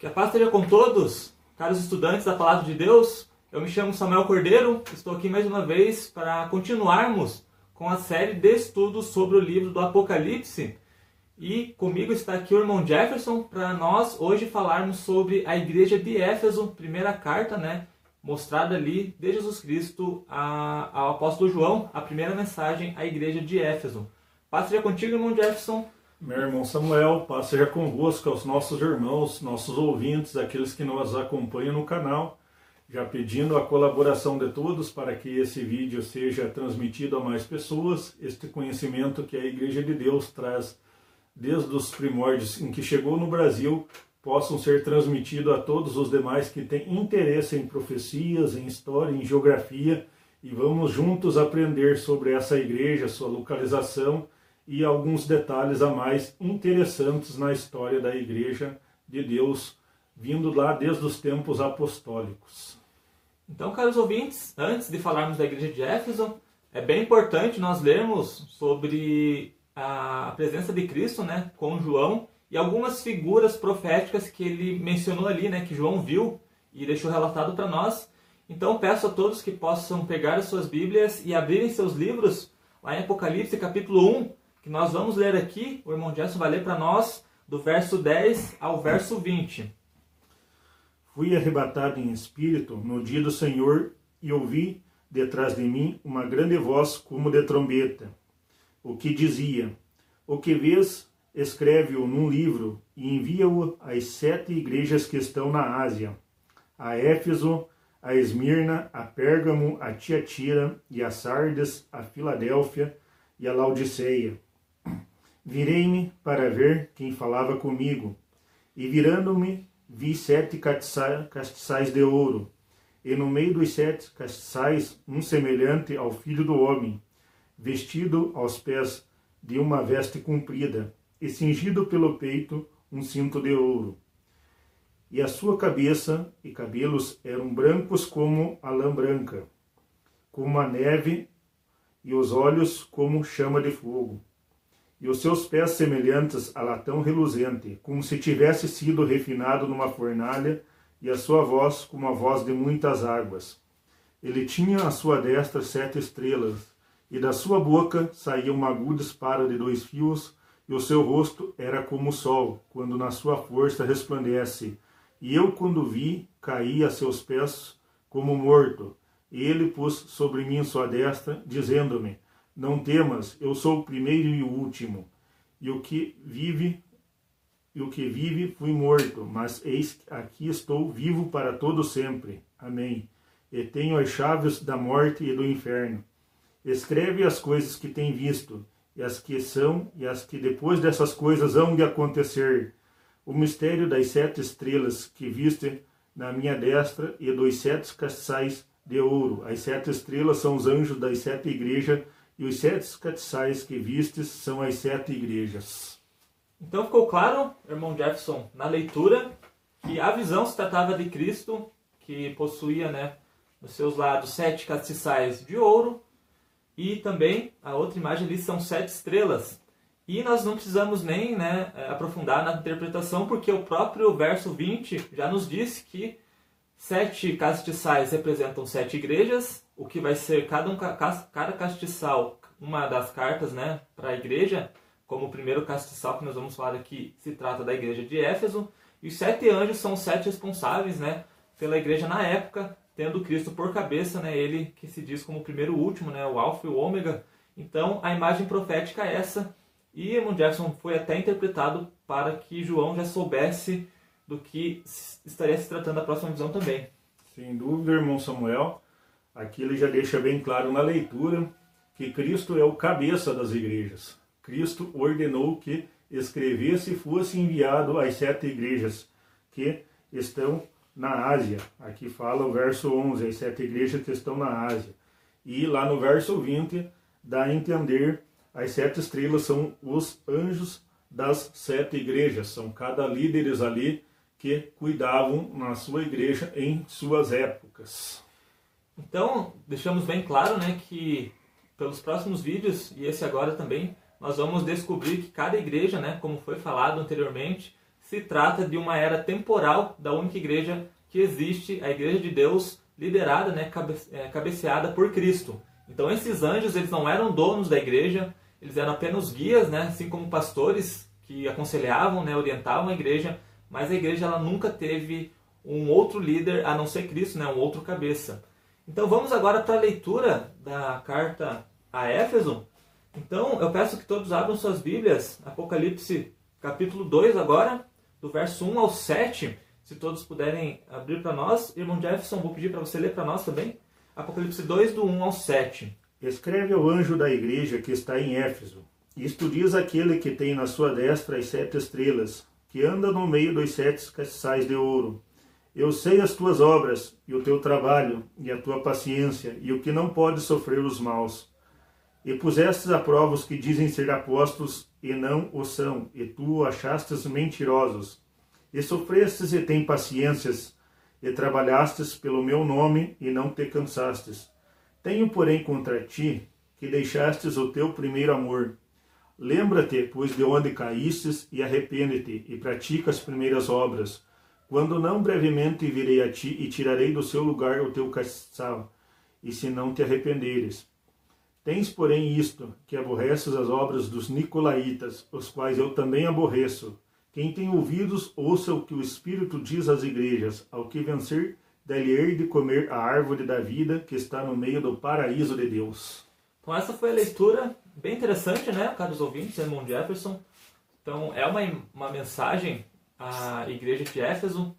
Que a paz esteja com todos, caros estudantes da Palavra de Deus. Eu me chamo Samuel Cordeiro, estou aqui mais uma vez para continuarmos com a série de estudos sobre o livro do Apocalipse. E comigo está aqui o irmão Jefferson para nós hoje falarmos sobre a igreja de Éfeso, primeira carta, né, mostrada ali de Jesus Cristo ao apóstolo João, a primeira mensagem à igreja de Éfeso. Paz seja contigo, irmão Jefferson. Meu irmão Samuel, paz seja convosco, aos nossos irmãos, nossos ouvintes, aqueles que nos acompanham no canal. Já pedindo a colaboração de todos para que esse vídeo seja transmitido a mais pessoas, este conhecimento que a Igreja de Deus traz desde os primórdios em que chegou no Brasil, possam ser transmitidos a todos os demais que têm interesse em profecias, em história, em geografia, e vamos juntos aprender sobre essa igreja, sua localização e alguns detalhes a mais interessantes na história da Igreja de Deus, vindo lá desde os tempos apostólicos. Então, caros ouvintes, antes de falarmos da Igreja de Éfeso, é bem importante nós lermos sobre a presença de Cristo, né, com João e algumas figuras proféticas que ele mencionou ali, né, que João viu e deixou relatado para nós. Então, peço a todos que possam pegar as suas Bíblias e abrirem seus livros lá em Apocalipse capítulo 1, que nós vamos ler aqui, o irmão Gerson vai ler para nós, do verso 10 ao verso 20. Fui arrebatado em espírito no dia do Senhor e ouvi detrás de mim uma grande voz como de trombeta, o que dizia: O que vês, escreve-o num livro e envia-o às sete igrejas que estão na Ásia, a Éfeso, a Esmirna, a Pérgamo, a Tiatira e a Sardes, a Filadélfia e a Laodiceia. Virei-me para ver quem falava comigo, e virando-me, vi sete castiçais de ouro, e no meio dos sete castiçais um semelhante ao filho do homem, vestido aos pés de uma veste comprida, e cingido pelo peito um cinto de ouro. E a sua cabeça e cabelos eram brancos como a lã branca, como a neve, e os olhos como chama de fogo e os seus pés semelhantes a latão reluzente, como se tivesse sido refinado numa fornalha, e a sua voz como a voz de muitas águas. Ele tinha à sua destra sete estrelas, e da sua boca saía uma aguda espada de dois fios, e o seu rosto era como o sol, quando na sua força resplandece. E eu, quando vi, caí a seus pés como morto. E ele pôs sobre mim sua destra, dizendo-me: não temas, eu sou o primeiro e o último, e o que vive e o que vive fui morto, mas eis aqui estou vivo para todo sempre. Amém. E tenho as chaves da morte e do inferno. Escreve as coisas que tem visto, e as que são, e as que depois dessas coisas hão de acontecer. O mistério das sete estrelas que viste na minha destra e dos sete castiçais de ouro. As sete estrelas são os anjos das sete igrejas e os sete castiçais que vistes são as sete igrejas. Então ficou claro, irmão Jefferson, na leitura, que a visão se tratava de Cristo, que possuía né, nos seus lados sete castiçais de ouro, e também a outra imagem ali são sete estrelas. E nós não precisamos nem né, aprofundar na interpretação, porque o próprio verso 20 já nos disse que sete castiçais representam sete igrejas, o que vai ser cada, um, cada castiçal uma das cartas né, para a igreja, como o primeiro castiçal que nós vamos falar aqui se trata da igreja de Éfeso, e os sete anjos são os sete responsáveis né, pela igreja na época, tendo Cristo por cabeça, né, ele que se diz como o primeiro último, né, o alfa e o ômega. Então a imagem profética é essa, e Irmão Jefferson foi até interpretado para que João já soubesse do que estaria se tratando a próxima visão também. Sem dúvida, irmão Samuel. Aqui ele já deixa bem claro na leitura que Cristo é o cabeça das igrejas. Cristo ordenou que escrevesse e fosse enviado às sete igrejas que estão na Ásia. Aqui fala o verso 11, as sete igrejas que estão na Ásia. E lá no verso 20 dá a entender as sete estrelas são os anjos das sete igrejas, são cada líderes ali que cuidavam na sua igreja em suas épocas. Então, deixamos bem claro né, que pelos próximos vídeos, e esse agora também, nós vamos descobrir que cada igreja, né, como foi falado anteriormente, se trata de uma era temporal da única igreja que existe, a igreja de Deus, liderada, né, é, cabeceada por Cristo. Então esses anjos, eles não eram donos da igreja, eles eram apenas guias, né, assim como pastores que aconselhavam, né, orientavam a igreja, mas a igreja ela nunca teve um outro líder a não ser Cristo, né, um outro cabeça. Então vamos agora para a leitura da carta a Éfeso. Então eu peço que todos abram suas Bíblias, Apocalipse capítulo 2 agora, do verso 1 ao 7. Se todos puderem abrir para nós. Irmão Jefferson, vou pedir para você ler para nós também. Apocalipse 2, do 1 ao 7. Escreve ao anjo da igreja que está em Éfeso. Isto diz aquele que tem na sua destra as sete estrelas, que anda no meio dos sete castiçais de ouro. Eu sei as tuas obras, e o teu trabalho, e a tua paciência, e o que não pode sofrer os maus. E pusestes a prova os que dizem ser apóstolos, e não o são, e tu achastes mentirosos. E sofrestes e tem paciências, e trabalhastes pelo meu nome, e não te cansastes. Tenho, porém, contra ti, que deixastes o teu primeiro amor. Lembra-te, pois, de onde caístes, e arrepende-te, e pratica as primeiras obras quando não brevemente virei a ti e tirarei do seu lugar o teu castiçal, e se não te arrependeres. Tens, porém, isto, que aborreces as obras dos Nicolaítas, os quais eu também aborreço. Quem tem ouvidos, ouça o que o Espírito diz às igrejas. Ao que vencer, dá-lhe de comer a árvore da vida que está no meio do paraíso de Deus. Então essa foi a leitura bem interessante, né, caros ouvintes, Edmond Jefferson. Então é uma, uma mensagem a igreja de Éfeso.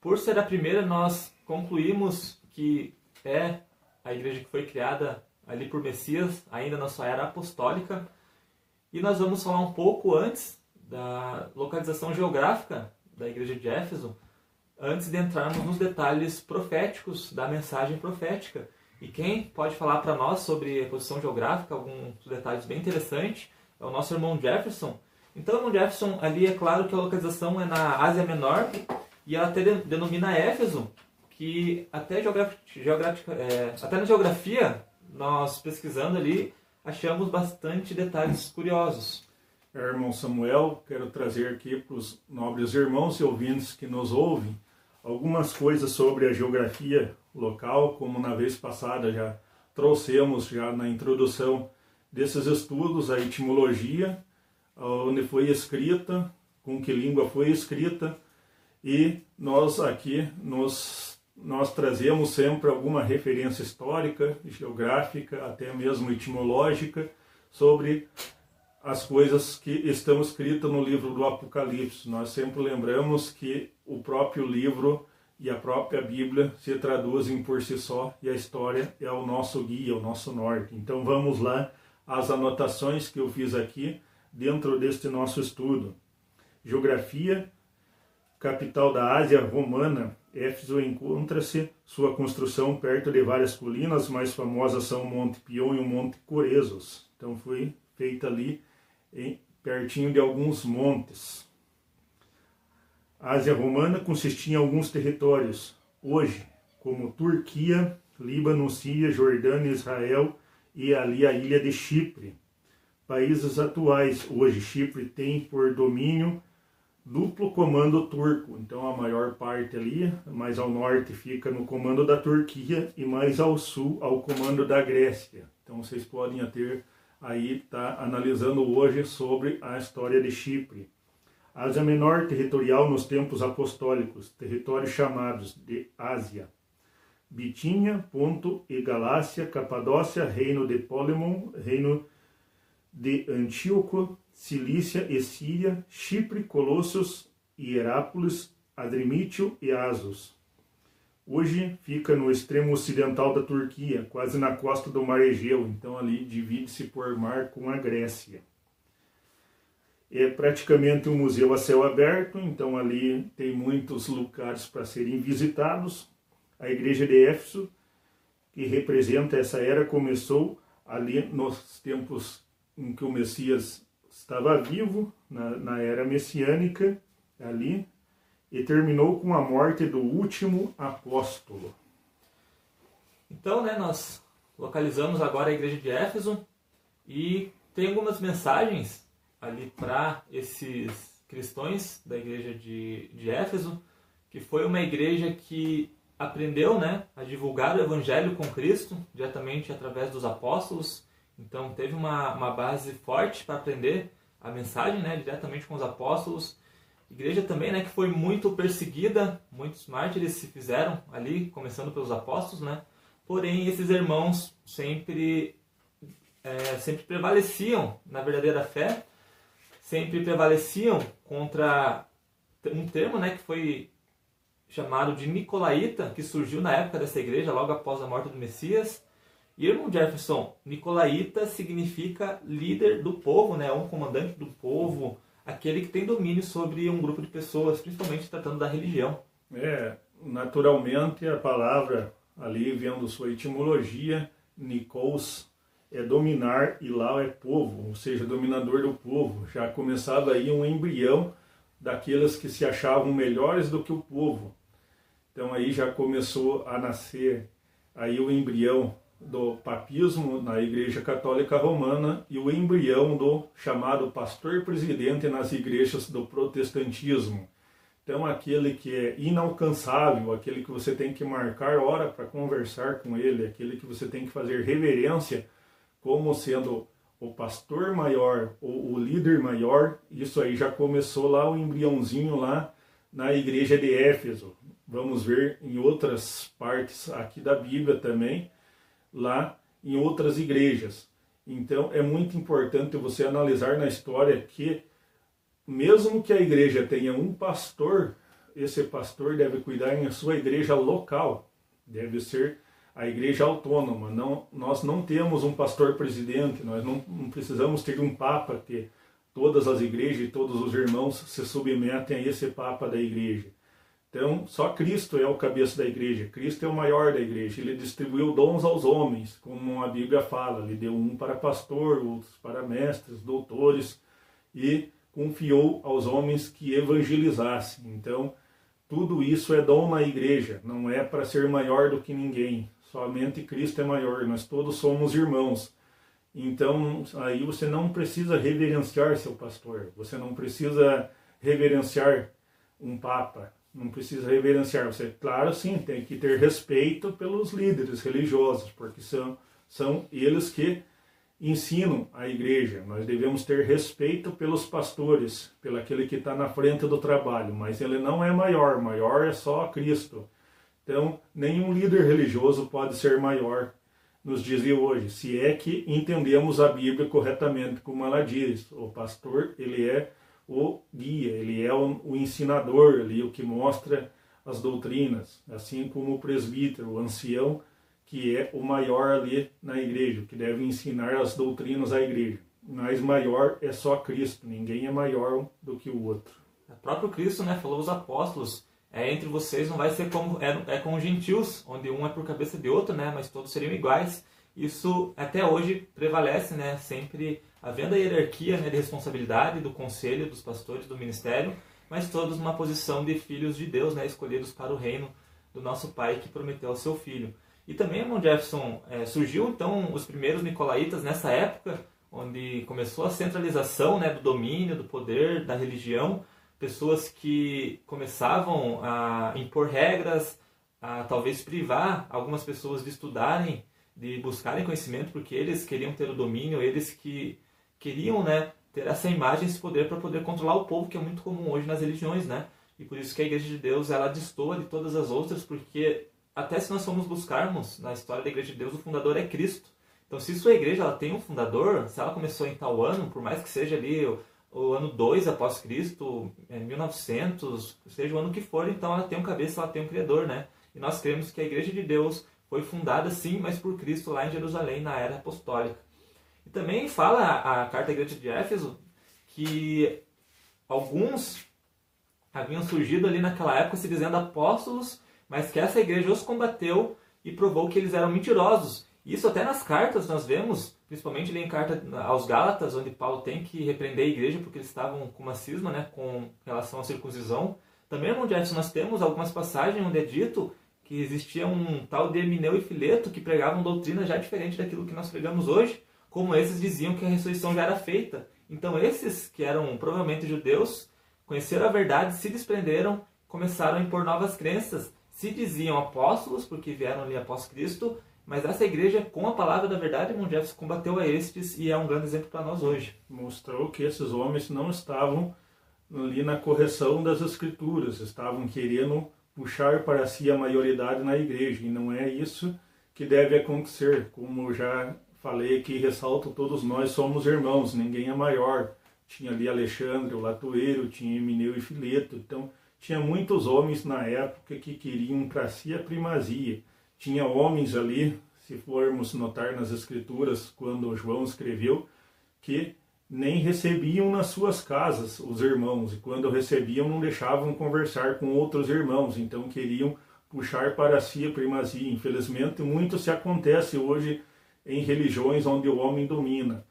Por ser a primeira, nós concluímos que é a igreja que foi criada ali por Messias, ainda na sua era apostólica. E nós vamos falar um pouco antes da localização geográfica da igreja de Éfeso, antes de entrarmos nos detalhes proféticos da mensagem profética. E quem pode falar para nós sobre a posição geográfica, alguns detalhes bem interessantes, é o nosso irmão Jefferson, então, o Jefferson, ali é claro que a localização é na Ásia Menor e ela até denomina Éfeso, que até, é, até na geografia, nós pesquisando ali, achamos bastante detalhes curiosos. É, irmão Samuel, quero trazer aqui para os nobres irmãos e ouvintes que nos ouvem algumas coisas sobre a geografia local, como na vez passada já trouxemos já na introdução desses estudos a etimologia onde foi escrita, com que língua foi escrita, e nós aqui nos, nós trazemos sempre alguma referência histórica, geográfica, até mesmo etimológica, sobre as coisas que estão escritas no livro do Apocalipse. Nós sempre lembramos que o próprio livro e a própria Bíblia se traduzem por si só e a história é o nosso guia, o nosso norte. Então vamos lá as anotações que eu fiz aqui dentro deste nosso estudo. Geografia, capital da Ásia Romana, Éfeso encontra-se sua construção perto de várias colinas, mais famosas são o Monte Pion e o Monte Corezos. Então foi feita ali em, pertinho de alguns montes. A Ásia Romana consistia em alguns territórios, hoje, como Turquia, Líbano, Síria, Jordânia, Israel e ali a ilha de Chipre países atuais. Hoje, Chipre tem por domínio duplo comando turco. Então, a maior parte ali, mais ao norte, fica no comando da Turquia e mais ao sul, ao comando da Grécia. Então, vocês podem ter aí tá analisando hoje sobre a história de Chipre. Ásia Menor territorial nos tempos apostólicos, territórios chamados de Ásia. Bitínia, Ponto e Galácia, Capadócia, Reino de Polemon, Reino de de Antíoco, Cilícia e Síria, Chipre, Colossos, Hierápolis, Adrimítio e Asos. Hoje fica no extremo ocidental da Turquia, quase na costa do Mar Egeu, então ali divide-se por mar com a Grécia. É praticamente um museu a céu aberto, então ali tem muitos lugares para serem visitados. A igreja de Éfeso, que representa essa era, começou ali nos tempos em que o Messias estava vivo, na, na era messiânica, ali, e terminou com a morte do último apóstolo. Então, né, nós localizamos agora a igreja de Éfeso e tem algumas mensagens ali para esses cristãos da igreja de, de Éfeso, que foi uma igreja que aprendeu né, a divulgar o evangelho com Cristo diretamente através dos apóstolos. Então teve uma, uma base forte para aprender a mensagem né, diretamente com os apóstolos. Igreja também né, que foi muito perseguida, muitos mártires se fizeram ali, começando pelos apóstolos, né? Porém, esses irmãos sempre, é, sempre prevaleciam na verdadeira fé, sempre prevaleciam contra um termo né, que foi chamado de Nicolaíta, que surgiu na época dessa igreja, logo após a morte do Messias. Irmão Jefferson, Nicolaíta significa líder do povo, né? um comandante do povo, aquele que tem domínio sobre um grupo de pessoas, principalmente tratando da religião. É, naturalmente a palavra ali vendo sua etimologia, Nikos é dominar e lá é povo, ou seja, dominador do povo. Já começava aí um embrião daqueles que se achavam melhores do que o povo. Então aí já começou a nascer aí o embrião do papismo na Igreja Católica Romana e o embrião do chamado pastor presidente nas igrejas do protestantismo. Então aquele que é inalcançável, aquele que você tem que marcar hora para conversar com ele, aquele que você tem que fazer reverência como sendo o pastor maior ou o líder maior, isso aí já começou lá o embriãozinho lá na igreja de Éfeso. Vamos ver em outras partes aqui da Bíblia também, lá em outras igrejas. Então é muito importante você analisar na história que, mesmo que a igreja tenha um pastor, esse pastor deve cuidar em sua igreja local, deve ser a igreja autônoma. Não, nós não temos um pastor presidente, nós não, não precisamos ter um papa que todas as igrejas e todos os irmãos se submetem a esse papa da igreja. Então, só Cristo é o cabeça da igreja, Cristo é o maior da igreja. Ele distribuiu dons aos homens, como a Bíblia fala. Ele deu um para pastor, outros para mestres, doutores, e confiou aos homens que evangelizassem. Então, tudo isso é dom na igreja, não é para ser maior do que ninguém. Somente Cristo é maior, nós todos somos irmãos. Então, aí você não precisa reverenciar seu pastor, você não precisa reverenciar um papa, não precisa reverenciar. Você, claro, sim, tem que ter respeito pelos líderes religiosos, porque são, são eles que ensinam a igreja. Nós devemos ter respeito pelos pastores, pelo aquele que está na frente do trabalho, mas ele não é maior, maior é só Cristo. Então, nenhum líder religioso pode ser maior nos dias de hoje, se é que entendemos a Bíblia corretamente, como ela diz. O pastor, ele é o guia, ele é o, o ensinador ali, o que mostra as doutrinas, assim como o presbítero, o ancião, que é o maior ali na igreja, que deve ensinar as doutrinas à igreja. Mas maior é só Cristo, ninguém é maior do que o outro. O próprio Cristo né, falou aos apóstolos, é, entre vocês não vai ser como é, é com os gentios, onde um é por cabeça de outro, né, mas todos seriam iguais. Isso até hoje prevalece, né, sempre havendo a hierarquia né, de responsabilidade do conselho, dos pastores, do ministério, mas todos numa posição de filhos de Deus, né, escolhidos para o reino do nosso Pai que prometeu ao seu Filho. E também, irmão Jefferson, é, surgiu então os primeiros nicolaítas nessa época, onde começou a centralização né, do domínio, do poder, da religião, pessoas que começavam a impor regras, a talvez privar algumas pessoas de estudarem, de buscarem conhecimento, porque eles queriam ter o domínio, eles que queriam, né, ter essa imagem, esse poder para poder controlar o povo, que é muito comum hoje nas religiões, né? E por isso que a Igreja de Deus, ela destoa de todas as outras, porque até se nós formos buscarmos na história da Igreja de Deus, o fundador é Cristo. Então, se sua igreja ela tem um fundador, se ela começou em tal ano, por mais que seja ali o, o ano 2 após Cristo, é, 1900, seja o ano que for, então ela tem um cabeça, ela tem um criador, né? E nós cremos que a Igreja de Deus foi fundada sim, mas por Cristo lá em Jerusalém, na era apostólica. E também fala a carta da igreja de Éfeso que alguns haviam surgido ali naquela época se dizendo apóstolos, mas que essa igreja os combateu e provou que eles eram mentirosos. Isso até nas cartas nós vemos, principalmente ali em carta aos Gálatas, onde Paulo tem que repreender a igreja porque eles estavam com uma cisma né, com relação à circuncisão. Também, irmão Jefferson, nós temos algumas passagens onde é dito que existia um tal de Emineu e Fileto que pregavam doutrina já diferente daquilo que nós pregamos hoje, como esses diziam que a ressurreição já era feita. Então esses que eram provavelmente judeus conheceram a verdade, se desprenderam, começaram a impor novas crenças, se diziam apóstolos, porque vieram ali após Cristo, mas essa igreja, com a palavra da verdade, irmão combateu a estes e é um grande exemplo para nós hoje. Mostrou que esses homens não estavam ali na correção das escrituras, estavam querendo puxar para si a maioridade na igreja, e não é isso que deve acontecer. Como já falei aqui, ressalto, todos nós somos irmãos, ninguém é maior. Tinha ali Alexandre, o Latoeiro, tinha Emineu e Fileto, então tinha muitos homens na época que queriam para si a primazia. Tinha homens ali, se formos notar nas escrituras, quando João escreveu, que nem recebiam nas suas casas os irmãos, e quando recebiam não deixavam conversar com outros irmãos, então queriam puxar para si a primazia. Infelizmente, muito se acontece hoje em religiões onde o homem domina.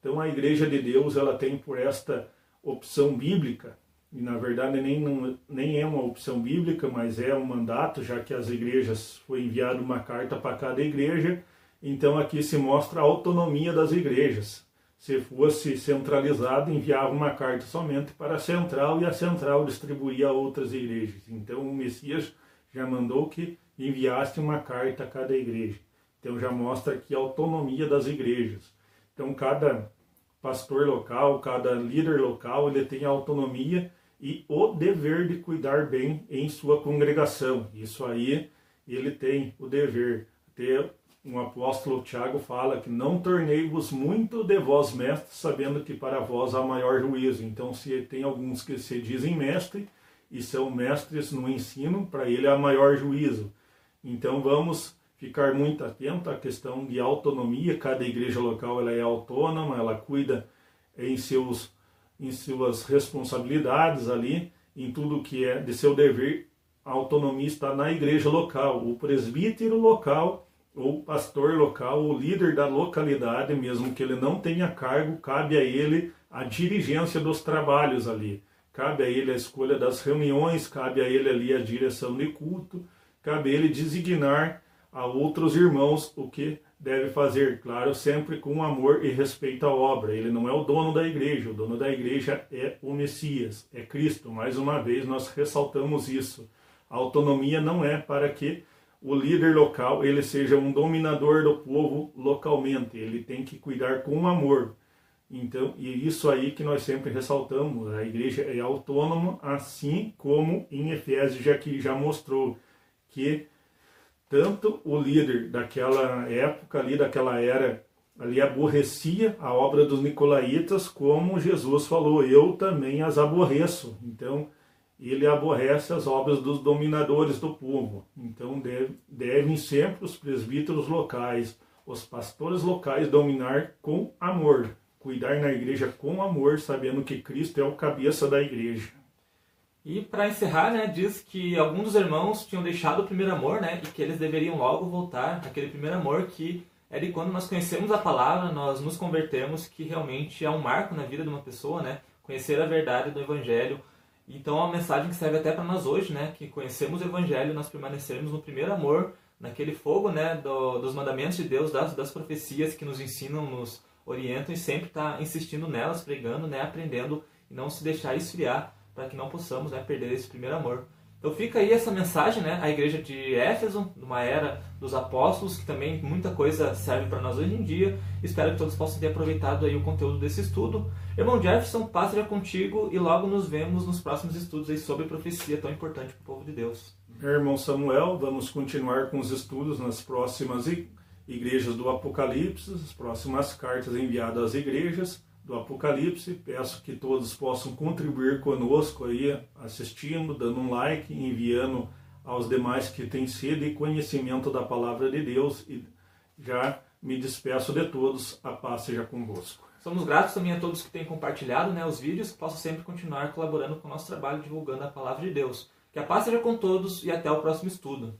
Então, a Igreja de Deus ela tem por esta opção bíblica, e na verdade nem, nem é uma opção bíblica, mas é um mandato, já que as igrejas foi enviada uma carta para cada igreja, então aqui se mostra a autonomia das igrejas se fosse centralizado, enviava uma carta somente para a central e a central distribuía a outras igrejas. Então o Messias já mandou que enviasse uma carta a cada igreja. Então já mostra aqui a autonomia das igrejas. Então cada pastor local, cada líder local, ele tem a autonomia e o dever de cuidar bem em sua congregação. Isso aí ele tem o dever. Ter um apóstolo Tiago fala que não tornei-vos muito de vós mestres, sabendo que para vós há maior juízo. Então, se tem alguns que se dizem mestre e são mestres no ensino, para ele há maior juízo. Então, vamos ficar muito atento à questão de autonomia. Cada igreja local ela é autônoma, ela cuida em seus em suas responsabilidades ali, em tudo que é de seu dever. A autonomia está na igreja local. O presbítero local ou pastor local, o líder da localidade, mesmo que ele não tenha cargo, cabe a ele a dirigência dos trabalhos ali. Cabe a ele a escolha das reuniões, cabe a ele ali a direção de culto, cabe a ele designar a outros irmãos o que deve fazer, claro, sempre com amor e respeito à obra. Ele não é o dono da igreja, o dono da igreja é o Messias, é Cristo. Mais uma vez nós ressaltamos isso. A autonomia não é para que o líder local ele seja um dominador do povo localmente. Ele tem que cuidar com amor. Então, e isso aí que nós sempre ressaltamos, a igreja é autônoma, assim como em Efésios já que já mostrou que tanto o líder daquela época ali, daquela era ali aborrecia a obra dos nicolaítas, como Jesus falou, eu também as aborreço. Então, ele aborrece as obras dos dominadores do povo. Então deve, devem sempre os presbíteros locais, os pastores locais dominar com amor, cuidar na igreja com amor, sabendo que Cristo é o cabeça da igreja. E para encerrar, né, diz que alguns dos irmãos tinham deixado o primeiro amor, né, e que eles deveriam logo voltar aquele primeiro amor que é de quando nós conhecemos a palavra, nós nos convertemos, que realmente é um marco na vida de uma pessoa, né, conhecer a verdade do evangelho, então, é uma mensagem que serve até para nós hoje, né? Que conhecemos o Evangelho, nós permanecermos no primeiro amor, naquele fogo, né? Do, dos mandamentos de Deus, das, das profecias que nos ensinam, nos orientam e sempre estar tá insistindo nelas, pregando, né? Aprendendo e não se deixar esfriar para que não possamos né, perder esse primeiro amor. Então fica aí essa mensagem, né? A igreja de Éfeso, numa era dos apóstolos, que também muita coisa serve para nós hoje em dia. Espero que todos possam ter aproveitado aí o conteúdo desse estudo. Irmão Jefferson, paz seja contigo e logo nos vemos nos próximos estudos aí sobre profecia tão importante para o povo de Deus. Irmão Samuel, vamos continuar com os estudos nas próximas igrejas do Apocalipse, as próximas cartas enviadas às igrejas do Apocalipse. Peço que todos possam contribuir conosco aí, assistindo, dando um like, enviando aos demais que têm sede e conhecimento da palavra de Deus. E já me despeço de todos. A paz seja convosco. Somos gratos também a todos que têm compartilhado né, os vídeos, que possam sempre continuar colaborando com o nosso trabalho, divulgando a palavra de Deus. Que a paz seja com todos e até o próximo estudo.